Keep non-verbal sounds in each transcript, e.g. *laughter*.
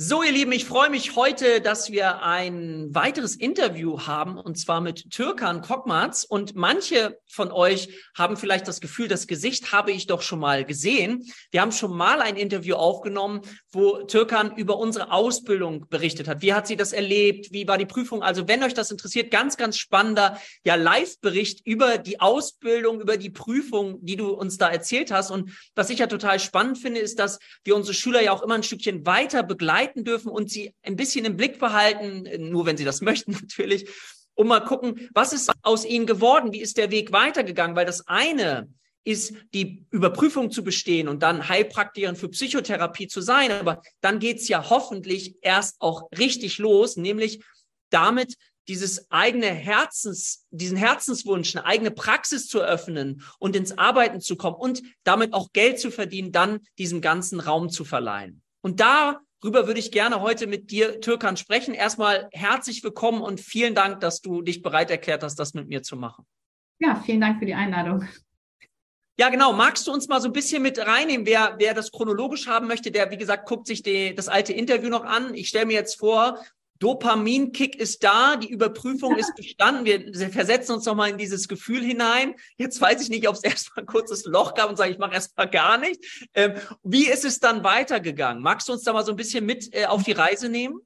So, ihr Lieben, ich freue mich heute, dass wir ein weiteres Interview haben, und zwar mit Türkan Kokmaz. Und manche von euch haben vielleicht das Gefühl, das Gesicht habe ich doch schon mal gesehen. Wir haben schon mal ein Interview aufgenommen, wo Türkan über unsere Ausbildung berichtet hat. Wie hat sie das erlebt? Wie war die Prüfung? Also, wenn euch das interessiert, ganz, ganz spannender, ja, Live-Bericht über die Ausbildung, über die Prüfung, die du uns da erzählt hast. Und was ich ja total spannend finde, ist, dass wir unsere Schüler ja auch immer ein Stückchen weiter begleiten begleiten dürfen und sie ein bisschen im Blick behalten, nur wenn sie das *laughs* möchten natürlich, um mal gucken, was ist aus ihnen geworden, wie ist der Weg weitergegangen, weil das eine ist die Überprüfung zu bestehen und dann Heilpraktikerin für Psychotherapie zu sein. Aber dann geht's ja hoffentlich erst auch richtig los, nämlich damit dieses eigene Herzens, diesen Herzenswunsch, eine eigene Praxis zu eröffnen und ins Arbeiten zu kommen und damit auch Geld zu verdienen, dann diesem ganzen Raum zu verleihen. Und da Darüber würde ich gerne heute mit dir, Türkan, sprechen. Erstmal herzlich willkommen und vielen Dank, dass du dich bereit erklärt hast, das mit mir zu machen. Ja, vielen Dank für die Einladung. Ja, genau. Magst du uns mal so ein bisschen mit reinnehmen? Wer, wer das chronologisch haben möchte, der, wie gesagt, guckt sich die, das alte Interview noch an. Ich stelle mir jetzt vor, Dopaminkick ist da, die Überprüfung ist bestanden. Wir versetzen uns nochmal in dieses Gefühl hinein. Jetzt weiß ich nicht, ob es erstmal ein kurzes Loch gab und sage, ich mache erstmal gar nicht. Ähm, wie ist es dann weitergegangen? Magst du uns da mal so ein bisschen mit äh, auf die Reise nehmen?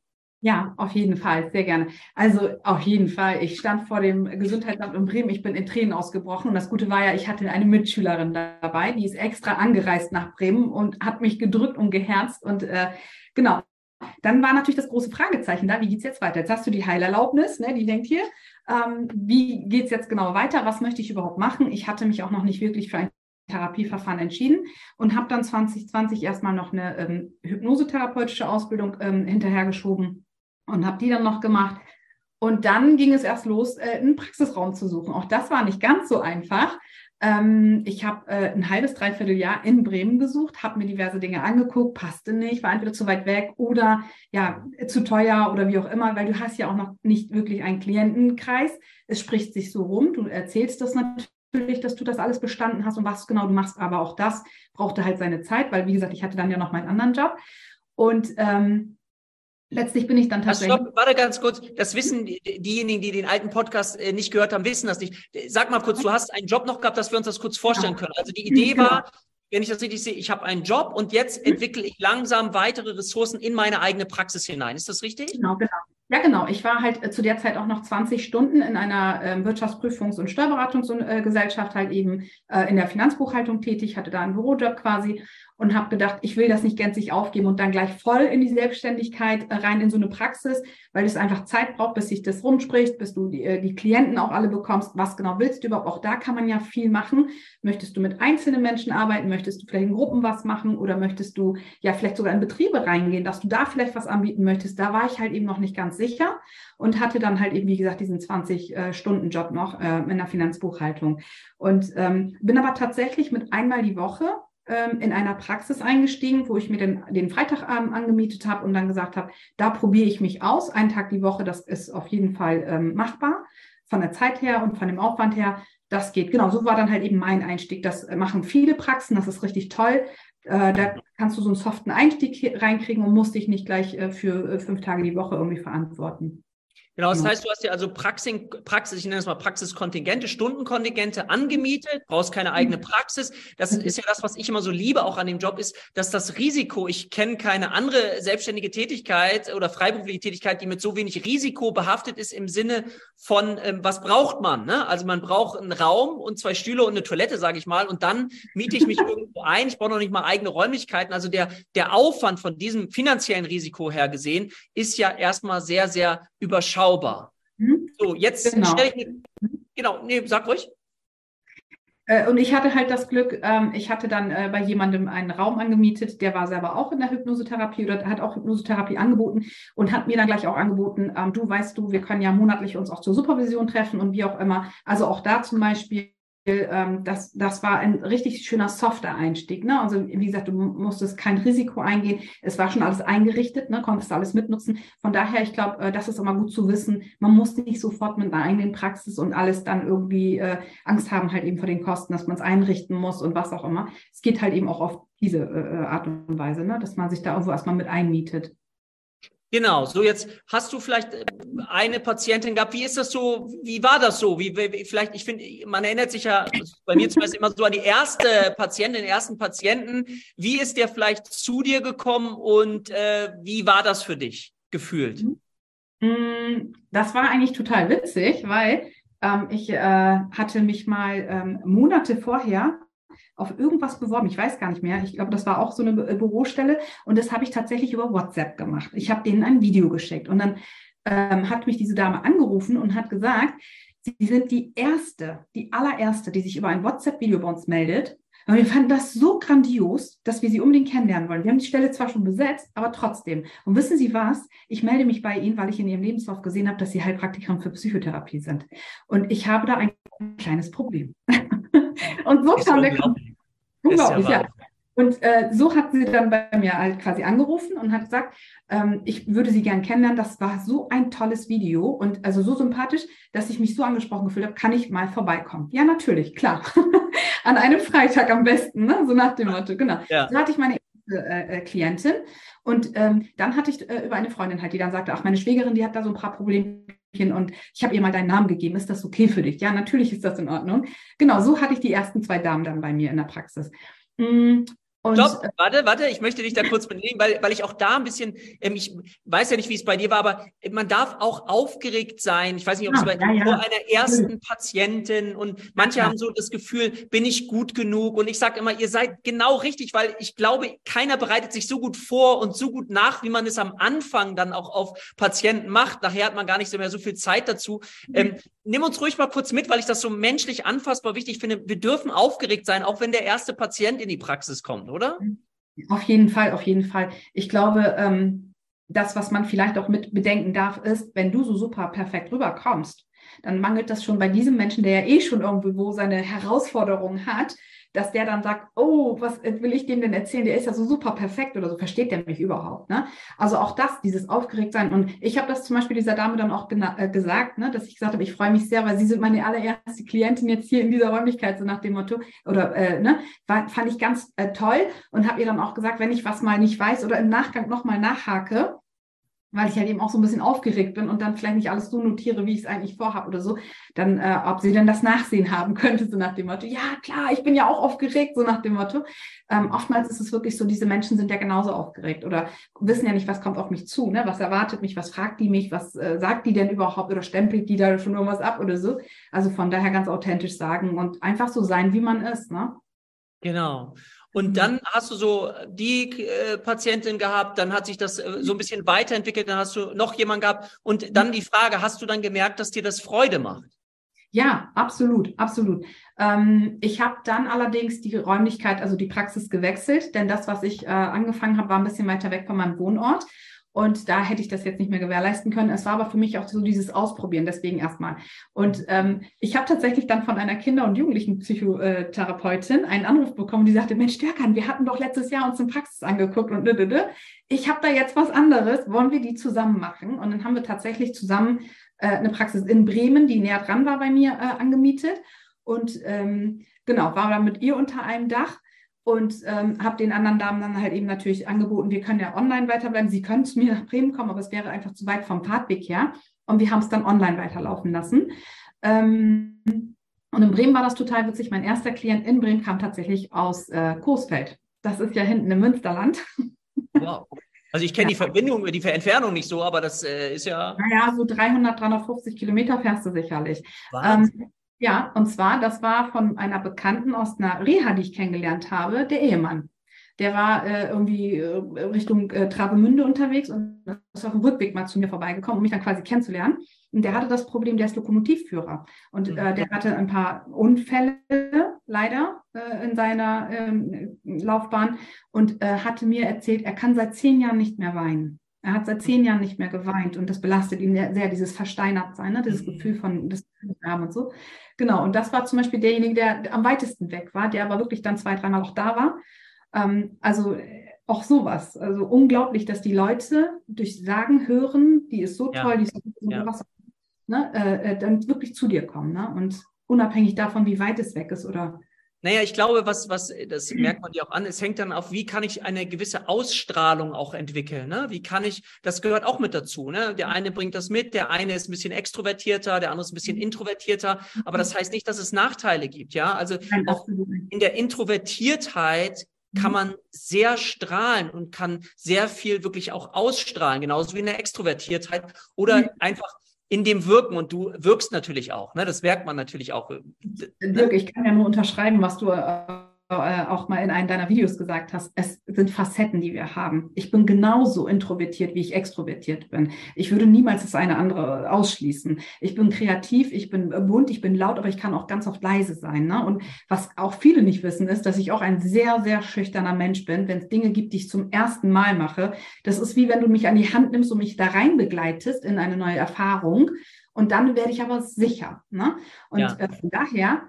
Ja, auf jeden Fall, sehr gerne. Also auf jeden Fall. Ich stand vor dem Gesundheitsamt in Bremen, ich bin in Tränen ausgebrochen. Und das Gute war ja, ich hatte eine Mitschülerin dabei, die ist extra angereist nach Bremen und hat mich gedrückt und geherzt. Und äh, genau, dann war natürlich das große Fragezeichen da, wie geht es jetzt weiter? Jetzt hast du die Heilerlaubnis, ne, die denkt hier, ähm, wie geht es jetzt genau weiter? Was möchte ich überhaupt machen? Ich hatte mich auch noch nicht wirklich für ein Therapieverfahren entschieden und habe dann 2020 erstmal noch eine ähm, hypnosetherapeutische Ausbildung ähm, hinterhergeschoben und habe die dann noch gemacht. Und dann ging es erst los, äh, einen Praxisraum zu suchen. Auch das war nicht ganz so einfach. Ähm, ich habe äh, ein halbes, dreiviertel Jahr in Bremen gesucht, habe mir diverse Dinge angeguckt, passte nicht, war entweder zu weit weg oder ja, zu teuer oder wie auch immer, weil du hast ja auch noch nicht wirklich einen Klientenkreis. Es spricht sich so rum, du erzählst das natürlich, dass du das alles bestanden hast und was genau du machst, aber auch das brauchte halt seine Zeit, weil wie gesagt, ich hatte dann ja noch meinen anderen Job. Und ähm, letztlich bin ich dann tatsächlich. Also stopp, warte ganz kurz. Das wissen die, diejenigen, die den alten Podcast äh, nicht gehört haben, wissen das nicht. Sag mal kurz, du hast einen Job noch gehabt, dass wir uns das kurz vorstellen können. Also die Idee genau. war, wenn ich das richtig sehe, ich habe einen Job und jetzt mhm. entwickle ich langsam weitere Ressourcen in meine eigene Praxis hinein. Ist das richtig? Genau, genau. Ja, genau. Ich war halt äh, zu der Zeit auch noch 20 Stunden in einer äh, Wirtschaftsprüfungs- und Steuerberatungsgesellschaft halt eben äh, in der Finanzbuchhaltung tätig, hatte da einen Bürojob quasi und habe gedacht, ich will das nicht gänzlich aufgeben und dann gleich voll in die Selbstständigkeit äh, rein in so eine Praxis, weil es einfach Zeit braucht, bis sich das rumspricht, bis du die, äh, die Klienten auch alle bekommst. Was genau willst du überhaupt? Auch da kann man ja viel machen. Möchtest du mit einzelnen Menschen arbeiten? Möchtest du vielleicht in Gruppen was machen? Oder möchtest du ja vielleicht sogar in Betriebe reingehen, dass du da vielleicht was anbieten möchtest? Da war ich halt eben noch nicht ganz sicher und hatte dann halt eben, wie gesagt, diesen 20-Stunden-Job äh, noch in der Finanzbuchhaltung. Und ähm, bin aber tatsächlich mit einmal die Woche ähm, in einer Praxis eingestiegen, wo ich mir den, den Freitagabend angemietet habe und dann gesagt habe, da probiere ich mich aus. Einen Tag die Woche, das ist auf jeden Fall ähm, machbar von der Zeit her und von dem Aufwand her. Das geht. Genau, so war dann halt eben mein Einstieg. Das machen viele Praxen, das ist richtig toll. Äh, da kannst du so einen soften Einstieg reinkriegen und musst dich nicht gleich äh, für äh, fünf Tage die Woche irgendwie verantworten. Genau, das heißt, du hast dir also Praxis, Praxis, ich nenne es mal Praxiskontingente, Stundenkontingente angemietet, brauchst keine eigene mhm. Praxis. Das ist ja das, was ich immer so liebe auch an dem Job, ist, dass das Risiko, ich kenne keine andere selbstständige Tätigkeit oder freiberufliche Tätigkeit, die mit so wenig Risiko behaftet ist im Sinne von, ähm, was braucht man? Ne? Also man braucht einen Raum und zwei Stühle und eine Toilette, sage ich mal, und dann miete ich mich *laughs* irgendwo ein. Ich brauche noch nicht mal eigene Räumlichkeiten. Also der, der Aufwand von diesem finanziellen Risiko her gesehen ist ja erstmal sehr, sehr überschaubar. Mhm. So, jetzt genau. stelle ich genau, nee, sag ruhig. Äh, und ich hatte halt das Glück, ähm, ich hatte dann äh, bei jemandem einen Raum angemietet, der war selber auch in der Hypnosetherapie oder hat auch Hypnosetherapie angeboten und hat mir dann gleich auch angeboten, ähm, du weißt du, wir können ja monatlich uns auch zur Supervision treffen und wie auch immer. Also auch da zum Beispiel ähm, das, das war ein richtig schöner softer Einstieg. Ne? Also wie gesagt, du musstest kein Risiko eingehen. Es war schon alles eingerichtet, ne? konntest alles mitnutzen. Von daher, ich glaube, äh, das ist immer gut zu wissen. Man muss nicht sofort mit einer eigenen Praxis und alles dann irgendwie äh, Angst haben, halt eben vor den Kosten, dass man es einrichten muss und was auch immer. Es geht halt eben auch auf diese äh, Art und Weise, ne? dass man sich da irgendwo erstmal mit einmietet. Genau, so jetzt hast du vielleicht äh, eine Patientin gehabt. Wie ist das so? Wie war das so? Wie, wie vielleicht, ich finde, man erinnert sich ja bei mir zumindest immer so an die erste Patientin, den ersten Patienten. Wie ist der vielleicht zu dir gekommen und äh, wie war das für dich gefühlt? Mm, das war eigentlich total witzig, weil ähm, ich äh, hatte mich mal ähm, Monate vorher auf irgendwas beworben. Ich weiß gar nicht mehr. Ich glaube, das war auch so eine Bü Bürostelle. Und das habe ich tatsächlich über WhatsApp gemacht. Ich habe denen ein Video geschickt. Und dann ähm, hat mich diese Dame angerufen und hat gesagt, sie sind die erste, die allererste, die sich über ein WhatsApp-Video bei uns meldet. Und wir fanden das so grandios, dass wir sie unbedingt kennenlernen wollen. Wir haben die Stelle zwar schon besetzt, aber trotzdem. Und wissen Sie was? Ich melde mich bei Ihnen, weil ich in Ihrem Lebenslauf gesehen habe, dass Sie Heilpraktikerin für Psychotherapie sind. Und ich habe da ein kleines Problem. *laughs* und so kam der Unglaublich, ja. Und äh, so hat sie dann bei mir halt quasi angerufen und hat gesagt, ähm, ich würde sie gern kennenlernen. Das war so ein tolles Video und also so sympathisch, dass ich mich so angesprochen gefühlt habe, kann ich mal vorbeikommen? Ja, natürlich, klar. *laughs* An einem Freitag am besten, ne? so nach dem Motto, genau. Ja. So hatte ich meine erste äh, äh, Klientin und ähm, dann hatte ich äh, über eine Freundin halt, die dann sagte, ach, meine Schwägerin, die hat da so ein paar Probleme und ich habe ihr mal deinen Namen gegeben. Ist das okay für dich? Ja, natürlich ist das in Ordnung. Genau, so hatte ich die ersten zwei Damen dann bei mir in der Praxis. Und, Stopp, äh, warte, warte, ich möchte dich da kurz benehmen, weil, weil ich auch da ein bisschen, ähm, ich weiß ja nicht, wie es bei dir war, aber man darf auch aufgeregt sein. Ich weiß nicht, ob es bei ja, ja. einer ersten Patientin und manche ja. haben so das Gefühl, bin ich gut genug? Und ich sage immer, ihr seid genau richtig, weil ich glaube, keiner bereitet sich so gut vor und so gut nach, wie man es am Anfang dann auch auf Patienten macht. Nachher hat man gar nicht so mehr so viel Zeit dazu. Mhm. Ähm, nimm uns ruhig mal kurz mit, weil ich das so menschlich anfassbar wichtig finde. Wir dürfen aufgeregt sein, auch wenn der erste Patient in die Praxis kommt oder? Auf jeden Fall, auf jeden Fall. Ich glaube, ähm, das, was man vielleicht auch mit bedenken darf, ist, wenn du so super perfekt rüberkommst, dann mangelt das schon bei diesem Menschen, der ja eh schon irgendwo seine Herausforderungen hat, dass der dann sagt, oh, was will ich dem denn erzählen? Der ist ja so super perfekt oder so, versteht der mich überhaupt? Ne? Also auch das, dieses Aufgeregtsein. Und ich habe das zum Beispiel dieser Dame dann auch äh, gesagt, ne, dass ich gesagt habe, ich freue mich sehr, weil Sie sind meine allererste Klientin jetzt hier in dieser Räumlichkeit, so nach dem Motto, oder äh, ne, war, fand ich ganz äh, toll und habe ihr dann auch gesagt, wenn ich was mal nicht weiß oder im Nachgang nochmal nachhake, weil ich halt eben auch so ein bisschen aufgeregt bin und dann vielleicht nicht alles so notiere, wie ich es eigentlich vorhabe oder so, dann, äh, ob sie denn das Nachsehen haben *laughs* könnte, so nach dem Motto, ja klar, ich bin ja auch aufgeregt, so nach dem Motto. Ähm, oftmals ist es wirklich so, diese Menschen sind ja genauso aufgeregt oder wissen ja nicht, was kommt auf mich zu, ne? was erwartet mich, was fragt die mich, was äh, sagt die denn überhaupt oder stempelt die da schon irgendwas ab oder so. Also von daher ganz authentisch sagen und einfach so sein, wie man ist. Ne? Genau. Und mhm. dann hast du so die äh, Patientin gehabt, dann hat sich das äh, so ein bisschen weiterentwickelt, dann hast du noch jemanden gehabt und dann die Frage, hast du dann gemerkt, dass dir das Freude macht? Ja, absolut, absolut. Ähm, ich habe dann allerdings die Räumlichkeit, also die Praxis gewechselt, denn das, was ich äh, angefangen habe, war ein bisschen weiter weg von meinem Wohnort. Und da hätte ich das jetzt nicht mehr gewährleisten können. Es war aber für mich auch so dieses Ausprobieren, deswegen erstmal. Und ähm, ich habe tatsächlich dann von einer Kinder- und Jugendlichen-Psychotherapeutin einen Anruf bekommen, die sagte, Mensch, Stärkan, wir hatten doch letztes Jahr uns in Praxis angeguckt und ich habe da jetzt was anderes, wollen wir die zusammen machen? Und dann haben wir tatsächlich zusammen äh, eine Praxis in Bremen, die näher dran war bei mir, äh, angemietet. Und ähm, genau, war dann mit ihr unter einem Dach und ähm, habe den anderen Damen dann halt eben natürlich angeboten, wir können ja online weiterbleiben. Sie können zu mir nach Bremen kommen, aber es wäre einfach zu weit vom Fahrtweg her. Und wir haben es dann online weiterlaufen lassen. Ähm, und in Bremen war das total witzig. Mein erster Klient in Bremen kam tatsächlich aus äh, Coesfeld. Das ist ja hinten im Münsterland. Wow. Also ich kenne die Verbindung, die Entfernung nicht so, aber das äh, ist ja. Naja, so 300, 350 Kilometer fährst du sicherlich. Ähm, ja, und zwar, das war von einer Bekannten aus einer Reha, die ich kennengelernt habe, der Ehemann. Der war äh, irgendwie äh, Richtung äh, Travemünde unterwegs und ist auf dem Rückweg mal zu mir vorbeigekommen, um mich dann quasi kennenzulernen. Und der hatte das Problem, der ist Lokomotivführer. Und äh, mhm. der hatte ein paar Unfälle leider äh, in seiner ähm, Laufbahn und äh, hatte mir erzählt, er kann seit zehn Jahren nicht mehr weinen. Er hat seit zehn Jahren nicht mehr geweint und das belastet ihn sehr, dieses Versteinertsein, ne? dieses mhm. Gefühl von das haben und so. Genau, und das war zum Beispiel derjenige, der am weitesten weg war, der aber wirklich dann zwei, dreimal auch da war. Ähm, also auch sowas. Also unglaublich, dass die Leute durch Sagen hören, die ist so ja. toll, die ist so ja. was, ne? Äh, äh, dann wirklich zu dir kommen. Ne? Und unabhängig davon, wie weit es weg ist oder Naja, ich glaube, was, was, das merkt man dir auch an, es hängt dann auf, wie kann ich eine gewisse Ausstrahlung auch entwickeln, ne? Wie kann ich, das gehört auch mit dazu, ne? Der eine bringt das mit, der eine ist ein bisschen extrovertierter, der andere ist ein bisschen mhm. introvertierter, aber das heißt nicht, dass es Nachteile gibt, ja? Also auch in der Introvertiertheit kann mhm. man sehr strahlen und kann sehr viel wirklich auch ausstrahlen, genauso wie in der Extrovertiertheit oder mhm. einfach in dem Wirken und du wirkst natürlich auch. Ne? Das merkt man natürlich auch. Äh, Dirk, ich kann ja nur unterschreiben, was du äh, auch mal in einem deiner Videos gesagt hast, es sind Facetten, die wir haben. Ich bin genauso introvertiert, wie ich extrovertiert bin. Ich würde niemals das eine andere ausschließen. Ich bin kreativ, ich bin bunt, ich bin laut, aber ich kann auch ganz oft leise sein. Ne? Und was auch viele nicht wissen, ist, dass ich auch ein sehr, sehr schüchterner Mensch bin, wenn es Dinge gibt, die ich zum ersten Mal mache. Das ist wie wenn du mich an die Hand nimmst und mich da rein begleitest in eine neue Erfahrung. Und dann werde ich aber sicher. Ne? Und ja. äh, von daher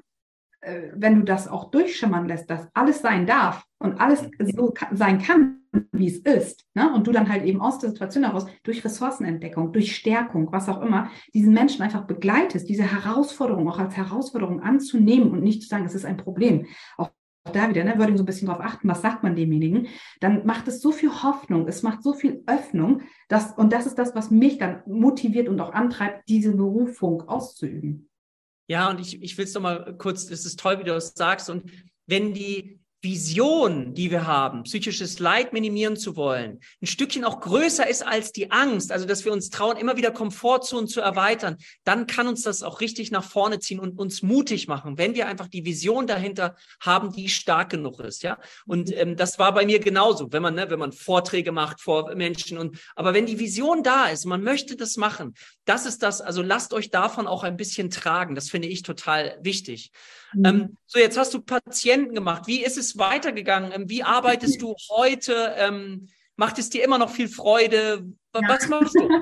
wenn du das auch durchschimmern lässt, dass alles sein darf und alles so sein kann, wie es ist, ne? und du dann halt eben aus der Situation heraus durch Ressourcenentdeckung, durch Stärkung, was auch immer, diesen Menschen einfach begleitest, diese Herausforderung auch als Herausforderung anzunehmen und nicht zu sagen, es ist ein Problem. Auch da wieder, ne, würde ich so ein bisschen darauf achten, was sagt man demjenigen, dann macht es so viel Hoffnung, es macht so viel Öffnung, dass, und das ist das, was mich dann motiviert und auch antreibt, diese Berufung auszuüben. Ja, und ich, ich will es nochmal kurz, es ist toll, wie du das sagst. Und wenn die Vision, die wir haben, psychisches Leid minimieren zu wollen, ein Stückchen auch größer ist als die Angst, also dass wir uns trauen, immer wieder Komfortzonen zu erweitern, dann kann uns das auch richtig nach vorne ziehen und uns mutig machen, wenn wir einfach die Vision dahinter haben, die stark genug ist, ja. Und ähm, das war bei mir genauso, wenn man, ne, wenn man Vorträge macht vor Menschen und, aber wenn die Vision da ist, man möchte das machen, das ist das, also lasst euch davon auch ein bisschen tragen, das finde ich total wichtig. Mhm. Ähm, so, jetzt hast du Patienten gemacht. Wie ist es weitergegangen? Ähm, wie arbeitest du heute? Ähm, macht es dir immer noch viel Freude? Was ja. machst du? *laughs*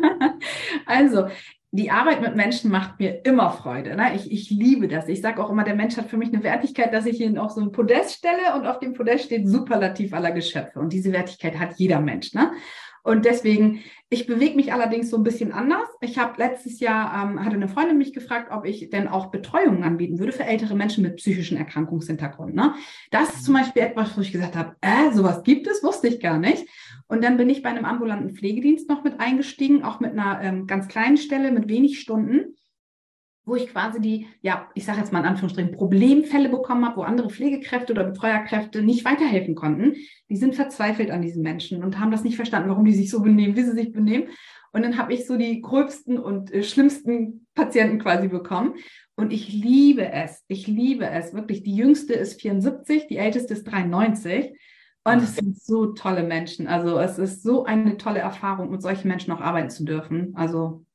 Also, die Arbeit mit Menschen macht mir immer Freude. Ne? Ich, ich liebe das. Ich sage auch immer, der Mensch hat für mich eine Wertigkeit, dass ich ihn auf so ein Podest stelle und auf dem Podest steht Superlativ aller Geschöpfe. Und diese Wertigkeit hat jeder Mensch. Ne? Und deswegen, ich bewege mich allerdings so ein bisschen anders. Ich habe letztes Jahr, ähm, hatte eine Freundin mich gefragt, ob ich denn auch Betreuungen anbieten würde für ältere Menschen mit psychischen Erkrankungshintergrund. Ne? Das ist zum Beispiel etwas, wo ich gesagt habe, äh, sowas gibt es, wusste ich gar nicht. Und dann bin ich bei einem ambulanten Pflegedienst noch mit eingestiegen, auch mit einer ähm, ganz kleinen Stelle, mit wenig Stunden wo ich quasi die, ja, ich sage jetzt mal in Anführungsstrichen, Problemfälle bekommen habe, wo andere Pflegekräfte oder Betreuerkräfte nicht weiterhelfen konnten. Die sind verzweifelt an diesen Menschen und haben das nicht verstanden, warum die sich so benehmen, wie sie sich benehmen. Und dann habe ich so die gröbsten und äh, schlimmsten Patienten quasi bekommen. Und ich liebe es. Ich liebe es. Wirklich, die jüngste ist 74, die älteste ist 93. Und es sind so tolle Menschen. Also es ist so eine tolle Erfahrung, mit solchen Menschen auch arbeiten zu dürfen. Also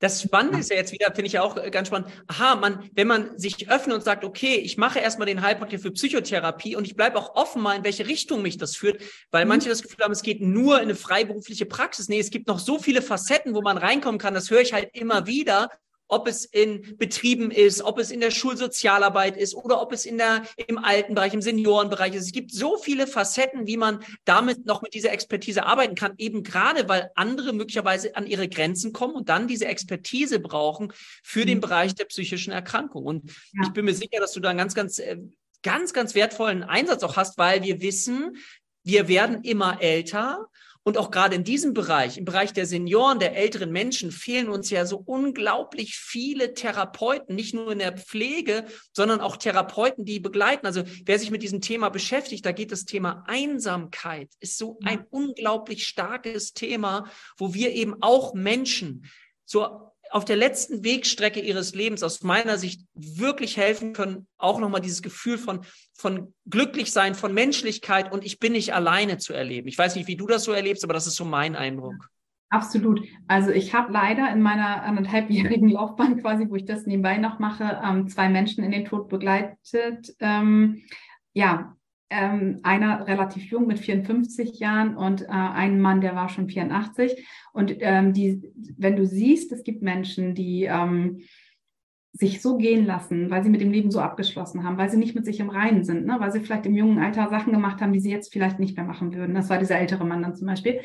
das Spannende ist ja jetzt wieder, finde ich auch äh, ganz spannend. Aha, man, wenn man sich öffnet und sagt, okay, ich mache erstmal den Heilpraktiker für Psychotherapie und ich bleibe auch offen mal, in welche Richtung mich das führt, weil mhm. manche das Gefühl haben, es geht nur in eine freiberufliche Praxis. Nee, es gibt noch so viele Facetten, wo man reinkommen kann. Das höre ich halt immer wieder ob es in Betrieben ist, ob es in der Schulsozialarbeit ist oder ob es in der, im Altenbereich, im Seniorenbereich ist. Es gibt so viele Facetten, wie man damit noch mit dieser Expertise arbeiten kann, eben gerade weil andere möglicherweise an ihre Grenzen kommen und dann diese Expertise brauchen für den mhm. Bereich der psychischen Erkrankung. Und ja. ich bin mir sicher, dass du da einen ganz, ganz, äh, ganz, ganz wertvollen Einsatz auch hast, weil wir wissen, wir werden immer älter und auch gerade in diesem Bereich, im Bereich der Senioren, der älteren Menschen, fehlen uns ja so unglaublich viele Therapeuten, nicht nur in der Pflege, sondern auch Therapeuten, die begleiten. Also wer sich mit diesem Thema beschäftigt, da geht das Thema Einsamkeit, ist so ein unglaublich starkes Thema, wo wir eben auch Menschen so auf der letzten Wegstrecke ihres Lebens aus meiner Sicht wirklich helfen können, auch nochmal dieses Gefühl von, von Glücklichsein, von Menschlichkeit und ich bin nicht alleine zu erleben. Ich weiß nicht, wie du das so erlebst, aber das ist so mein Eindruck. Absolut. Also ich habe leider in meiner anderthalbjährigen Laufbahn quasi, wo ich das nebenbei noch mache, ähm, zwei Menschen in den Tod begleitet. Ähm, ja, ähm, einer relativ jung mit 54 Jahren und äh, ein Mann, der war schon 84. Und ähm, die, wenn du siehst, es gibt Menschen, die ähm, sich so gehen lassen, weil sie mit dem Leben so abgeschlossen haben, weil sie nicht mit sich im Reinen sind, ne? weil sie vielleicht im jungen Alter Sachen gemacht haben, die sie jetzt vielleicht nicht mehr machen würden. Das war dieser ältere Mann dann zum Beispiel.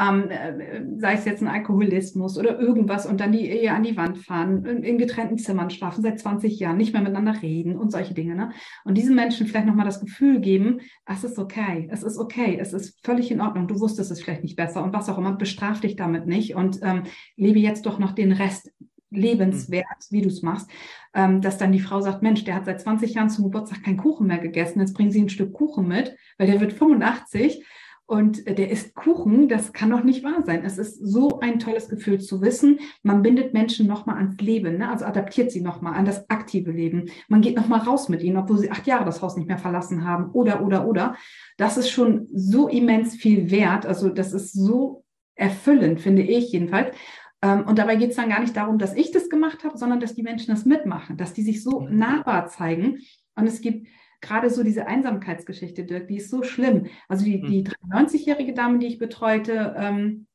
Ähm, äh, sei es jetzt ein Alkoholismus oder irgendwas und dann die Ehe an die Wand fahren, in, in, getrennten Zimmern schlafen, seit 20 Jahren, nicht mehr miteinander reden und solche Dinge. Ne? Und diesen Menschen vielleicht nochmal das Gefühl geben, es ist okay, es ist okay, es ist völlig in Ordnung, du wusstest es vielleicht nicht besser und was auch immer, bestraf dich damit nicht und ähm, lebe jetzt doch noch den Rest lebenswert, wie du es machst, ähm, dass dann die Frau sagt, Mensch, der hat seit 20 Jahren zum Geburtstag keinen Kuchen mehr gegessen, jetzt bringen Sie ein Stück Kuchen mit, weil der wird 85 und der isst Kuchen, das kann doch nicht wahr sein. Es ist so ein tolles Gefühl zu wissen, man bindet Menschen nochmal ans Leben, ne? also adaptiert sie nochmal an das aktive Leben. Man geht nochmal raus mit ihnen, obwohl sie acht Jahre das Haus nicht mehr verlassen haben oder, oder, oder. Das ist schon so immens viel wert. Also das ist so erfüllend, finde ich jedenfalls. Ähm, und dabei geht es dann gar nicht darum, dass ich das gemacht habe, sondern dass die Menschen das mitmachen, dass die sich so mhm. nahbar zeigen. Und es gibt gerade so diese Einsamkeitsgeschichte, Dirk, die ist so schlimm. Also die, die 93-jährige mhm. Dame, die ich betreute, ähm,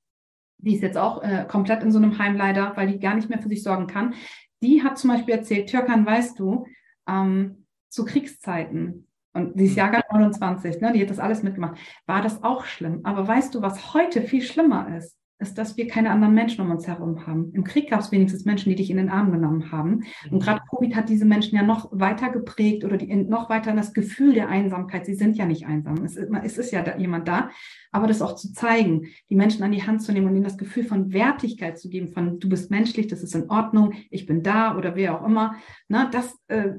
die ist jetzt auch äh, komplett in so einem Heim leider, weil die gar nicht mehr für sich sorgen kann. Die hat zum Beispiel erzählt, Türkan, weißt du, ähm, zu Kriegszeiten, und die ist mhm. Jahrgang 29, ne, die hat das alles mitgemacht, war das auch schlimm. Aber weißt du, was heute viel schlimmer ist? Ist, dass wir keine anderen Menschen um uns herum haben. Im Krieg gab es wenigstens Menschen, die dich in den Arm genommen haben. Und gerade Covid hat diese Menschen ja noch weiter geprägt oder die, noch weiter in das Gefühl der Einsamkeit. Sie sind ja nicht einsam. Es ist, es ist ja da, jemand da. Aber das auch zu zeigen, die Menschen an die Hand zu nehmen und ihnen das Gefühl von Wertigkeit zu geben, von du bist menschlich, das ist in Ordnung, ich bin da oder wer auch immer. Na, das äh,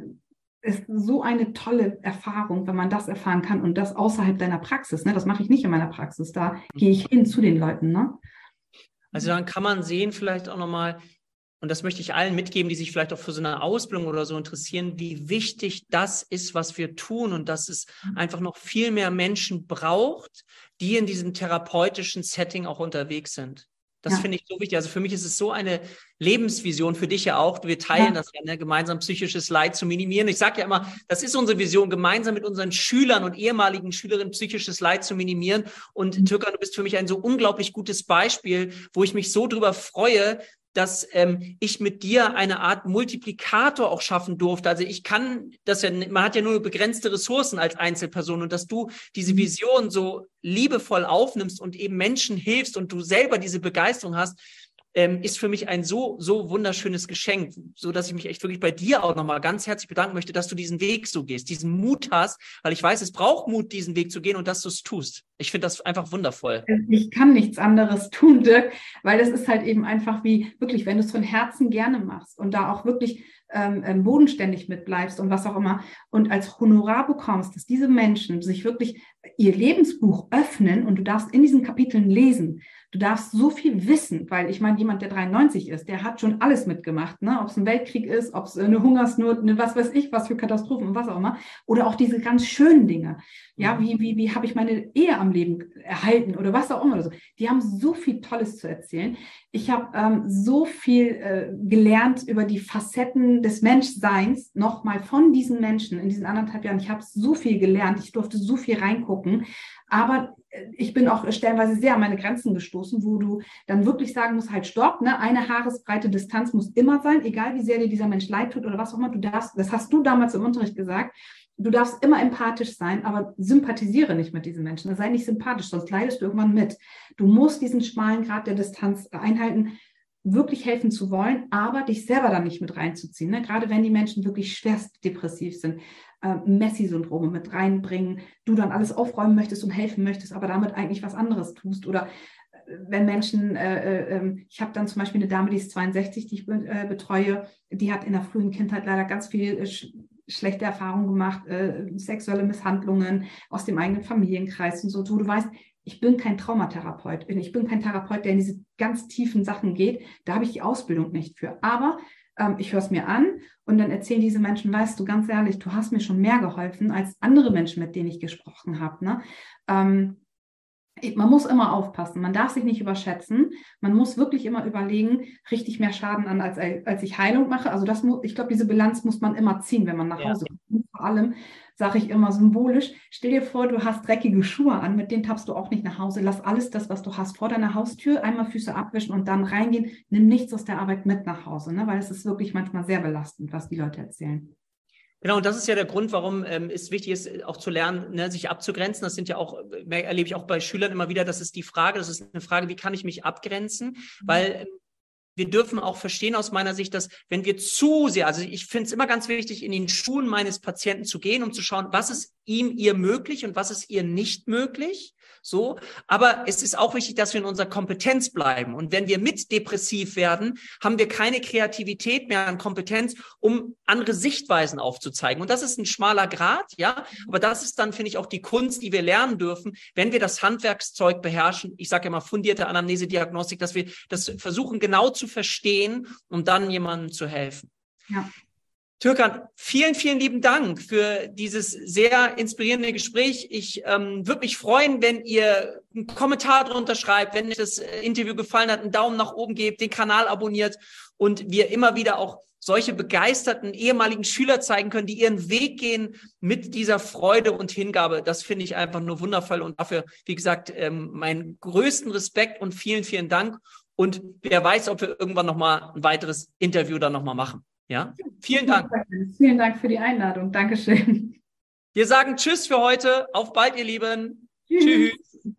ist so eine tolle Erfahrung, wenn man das erfahren kann und das außerhalb deiner Praxis. Ne? Das mache ich nicht in meiner Praxis. Da gehe ich hin zu den Leuten. Ne? Also dann kann man sehen, vielleicht auch nochmal, und das möchte ich allen mitgeben, die sich vielleicht auch für so eine Ausbildung oder so interessieren, wie wichtig das ist, was wir tun und dass es mhm. einfach noch viel mehr Menschen braucht, die in diesem therapeutischen Setting auch unterwegs sind. Das ja. finde ich so wichtig. Also für mich ist es so eine Lebensvision, für dich ja auch. Wir teilen ja. das ja, ne? gemeinsam psychisches Leid zu minimieren. Ich sage ja immer, das ist unsere Vision, gemeinsam mit unseren Schülern und ehemaligen Schülerinnen psychisches Leid zu minimieren. Und mhm. Türkan, du bist für mich ein so unglaublich gutes Beispiel, wo ich mich so drüber freue, dass ähm, ich mit dir eine Art Multiplikator auch schaffen durfte. Also ich kann das ja, man hat ja nur begrenzte Ressourcen als Einzelperson und dass du diese mhm. Vision so liebevoll aufnimmst und eben Menschen hilfst und du selber diese Begeisterung hast, ähm, ist für mich ein so, so wunderschönes Geschenk, so dass ich mich echt wirklich bei dir auch nochmal ganz herzlich bedanken möchte, dass du diesen Weg so gehst, diesen Mut hast, weil ich weiß, es braucht Mut, diesen Weg zu gehen und dass du es tust. Ich finde das einfach wundervoll. Ich kann nichts anderes tun, Dirk, weil es ist halt eben einfach wie, wirklich, wenn du es von Herzen gerne machst und da auch wirklich ähm, ähm bodenständig mitbleibst und was auch immer und als Honorar bekommst, dass diese Menschen sich wirklich ihr Lebensbuch öffnen und du darfst in diesen Kapiteln lesen, Du darfst so viel wissen, weil ich meine, jemand, der 93 ist, der hat schon alles mitgemacht, ne? ob es ein Weltkrieg ist, ob es eine Hungersnot, eine was weiß ich, was für Katastrophen und was auch immer. Oder auch diese ganz schönen Dinge. Ja, mhm. wie, wie, wie habe ich meine Ehe am Leben erhalten oder was auch immer. Oder so. Die haben so viel Tolles zu erzählen. Ich habe ähm, so viel äh, gelernt über die Facetten des Menschseins, nochmal von diesen Menschen in diesen anderthalb Jahren. Ich habe so viel gelernt, ich durfte so viel reingucken. Aber ich bin auch stellenweise sehr an meine Grenzen gestoßen, wo du dann wirklich sagen musst, halt stopp, ne? eine Haaresbreite Distanz muss immer sein, egal wie sehr dir dieser Mensch leid tut oder was auch immer, du darfst, das hast du damals im Unterricht gesagt, du darfst immer empathisch sein, aber sympathisiere nicht mit diesen Menschen, sei nicht sympathisch, sonst leidest du irgendwann mit. Du musst diesen schmalen Grad der Distanz einhalten, wirklich helfen zu wollen, aber dich selber dann nicht mit reinzuziehen. Ne? Gerade wenn die Menschen wirklich schwerst depressiv sind, äh, Messi-Syndrome mit reinbringen, du dann alles aufräumen möchtest und helfen möchtest, aber damit eigentlich was anderes tust oder äh, wenn Menschen, äh, äh, ähm, ich habe dann zum Beispiel eine Dame, die ist 62, die ich äh, betreue, die hat in der frühen Kindheit leider ganz viel äh, schlechte Erfahrungen gemacht, sexuelle Misshandlungen aus dem eigenen Familienkreis und so, wo du weißt, ich bin kein Traumatherapeut, ich bin kein Therapeut, der in diese ganz tiefen Sachen geht, da habe ich die Ausbildung nicht für. Aber ähm, ich höre es mir an und dann erzählen diese Menschen, weißt du, ganz ehrlich, du hast mir schon mehr geholfen als andere Menschen, mit denen ich gesprochen habe. Ne? Ähm, man muss immer aufpassen, man darf sich nicht überschätzen, man muss wirklich immer überlegen, richtig mehr Schaden an, als, als ich Heilung mache. Also das muss, ich glaube, diese Bilanz muss man immer ziehen, wenn man nach Hause kommt. Vor allem, sage ich immer symbolisch, stell dir vor, du hast dreckige Schuhe an, mit denen tappst du auch nicht nach Hause. Lass alles das, was du hast, vor deiner Haustür, einmal Füße abwischen und dann reingehen. Nimm nichts aus der Arbeit mit nach Hause, ne? weil es ist wirklich manchmal sehr belastend, was die Leute erzählen. Genau, und das ist ja der Grund, warum ähm, es wichtig ist, äh, auch zu lernen, ne, sich abzugrenzen. Das sind ja auch, äh, erlebe ich auch bei Schülern immer wieder, das ist die Frage, das ist eine Frage, wie kann ich mich abgrenzen? Mhm. Weil ähm, wir dürfen auch verstehen aus meiner Sicht, dass wenn wir zu sehr, also ich finde es immer ganz wichtig, in den Schuhen meines Patienten zu gehen, um zu schauen, was ist ihm ihr möglich und was ist ihr nicht möglich. So, aber es ist auch wichtig, dass wir in unserer Kompetenz bleiben. Und wenn wir mit depressiv werden, haben wir keine Kreativität mehr an Kompetenz, um andere Sichtweisen aufzuzeigen. Und das ist ein schmaler Grad, ja. Aber das ist dann, finde ich, auch die Kunst, die wir lernen dürfen, wenn wir das Handwerkszeug beherrschen. Ich sage immer fundierte Anamnese-Diagnostik, dass wir das versuchen genau zu verstehen, um dann jemandem zu helfen. Ja. Türkan, vielen, vielen lieben Dank für dieses sehr inspirierende Gespräch. Ich ähm, würde mich freuen, wenn ihr einen Kommentar drunter schreibt, wenn euch das äh, Interview gefallen hat, einen Daumen nach oben gebt, den Kanal abonniert und wir immer wieder auch solche begeisterten ehemaligen Schüler zeigen können, die ihren Weg gehen mit dieser Freude und Hingabe. Das finde ich einfach nur wundervoll und dafür, wie gesagt, ähm, meinen größten Respekt und vielen, vielen Dank. Und wer weiß, ob wir irgendwann nochmal ein weiteres Interview dann nochmal machen. Ja, vielen Dank. Vielen Dank für die Einladung. Dankeschön. Wir sagen Tschüss für heute. Auf bald, ihr Lieben. Tschüss. Tschüss.